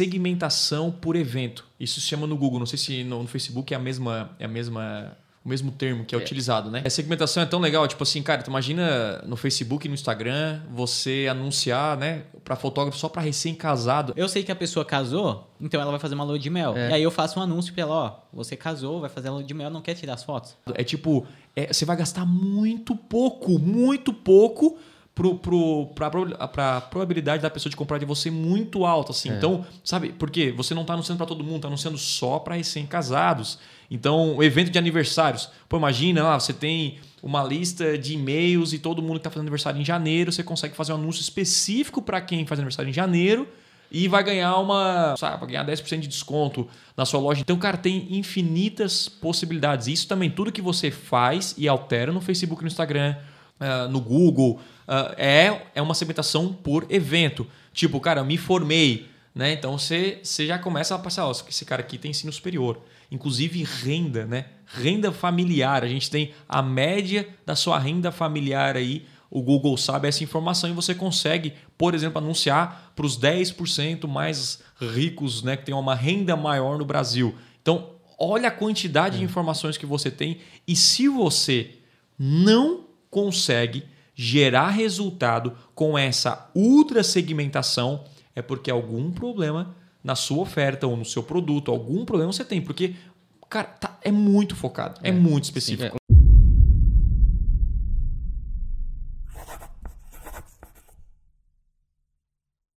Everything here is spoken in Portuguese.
segmentação por evento. Isso se chama no Google, não sei se no, no Facebook é a mesma, é a mesma o mesmo termo que é, é, utilizado, né? A segmentação é tão legal, tipo assim, cara, tu imagina no Facebook e no Instagram você anunciar, né, para fotógrafo só para recém-casado. Eu sei que a pessoa casou, então ela vai fazer uma lua de mel. É. E aí eu faço um anúncio para ela, ó, você casou, vai fazer a lua de mel, não quer tirar as fotos. É tipo, é, você vai gastar muito pouco, muito pouco para a probabilidade da pessoa de comprar de você muito alta. Assim. É. Então, sabe, porque você não está anunciando para todo mundo, está anunciando só para recém-casados. Então, o evento de aniversários. Pô, imagina lá, você tem uma lista de e-mails e todo mundo que está fazendo aniversário em janeiro, você consegue fazer um anúncio específico para quem faz aniversário em janeiro e vai ganhar uma, sabe, vai ganhar 10% de desconto na sua loja. Então, cara, tem infinitas possibilidades. Isso também, tudo que você faz e altera no Facebook, no Instagram, uh, no Google, uh, é, é uma segmentação por evento. Tipo, cara, eu me formei, né? Então você, você já começa a passar, ó, esse cara aqui tem ensino superior. Inclusive renda, né? Renda familiar. A gente tem a média da sua renda familiar aí. O Google sabe essa informação e você consegue, por exemplo, anunciar para os 10% mais ricos, né? Que tem uma renda maior no Brasil. Então, olha a quantidade de é. informações que você tem e se você não consegue gerar resultado com essa ultra segmentação, é porque algum problema na sua oferta ou no seu produto, algum problema você tem, porque cara, tá, é muito focado, é, é muito específico.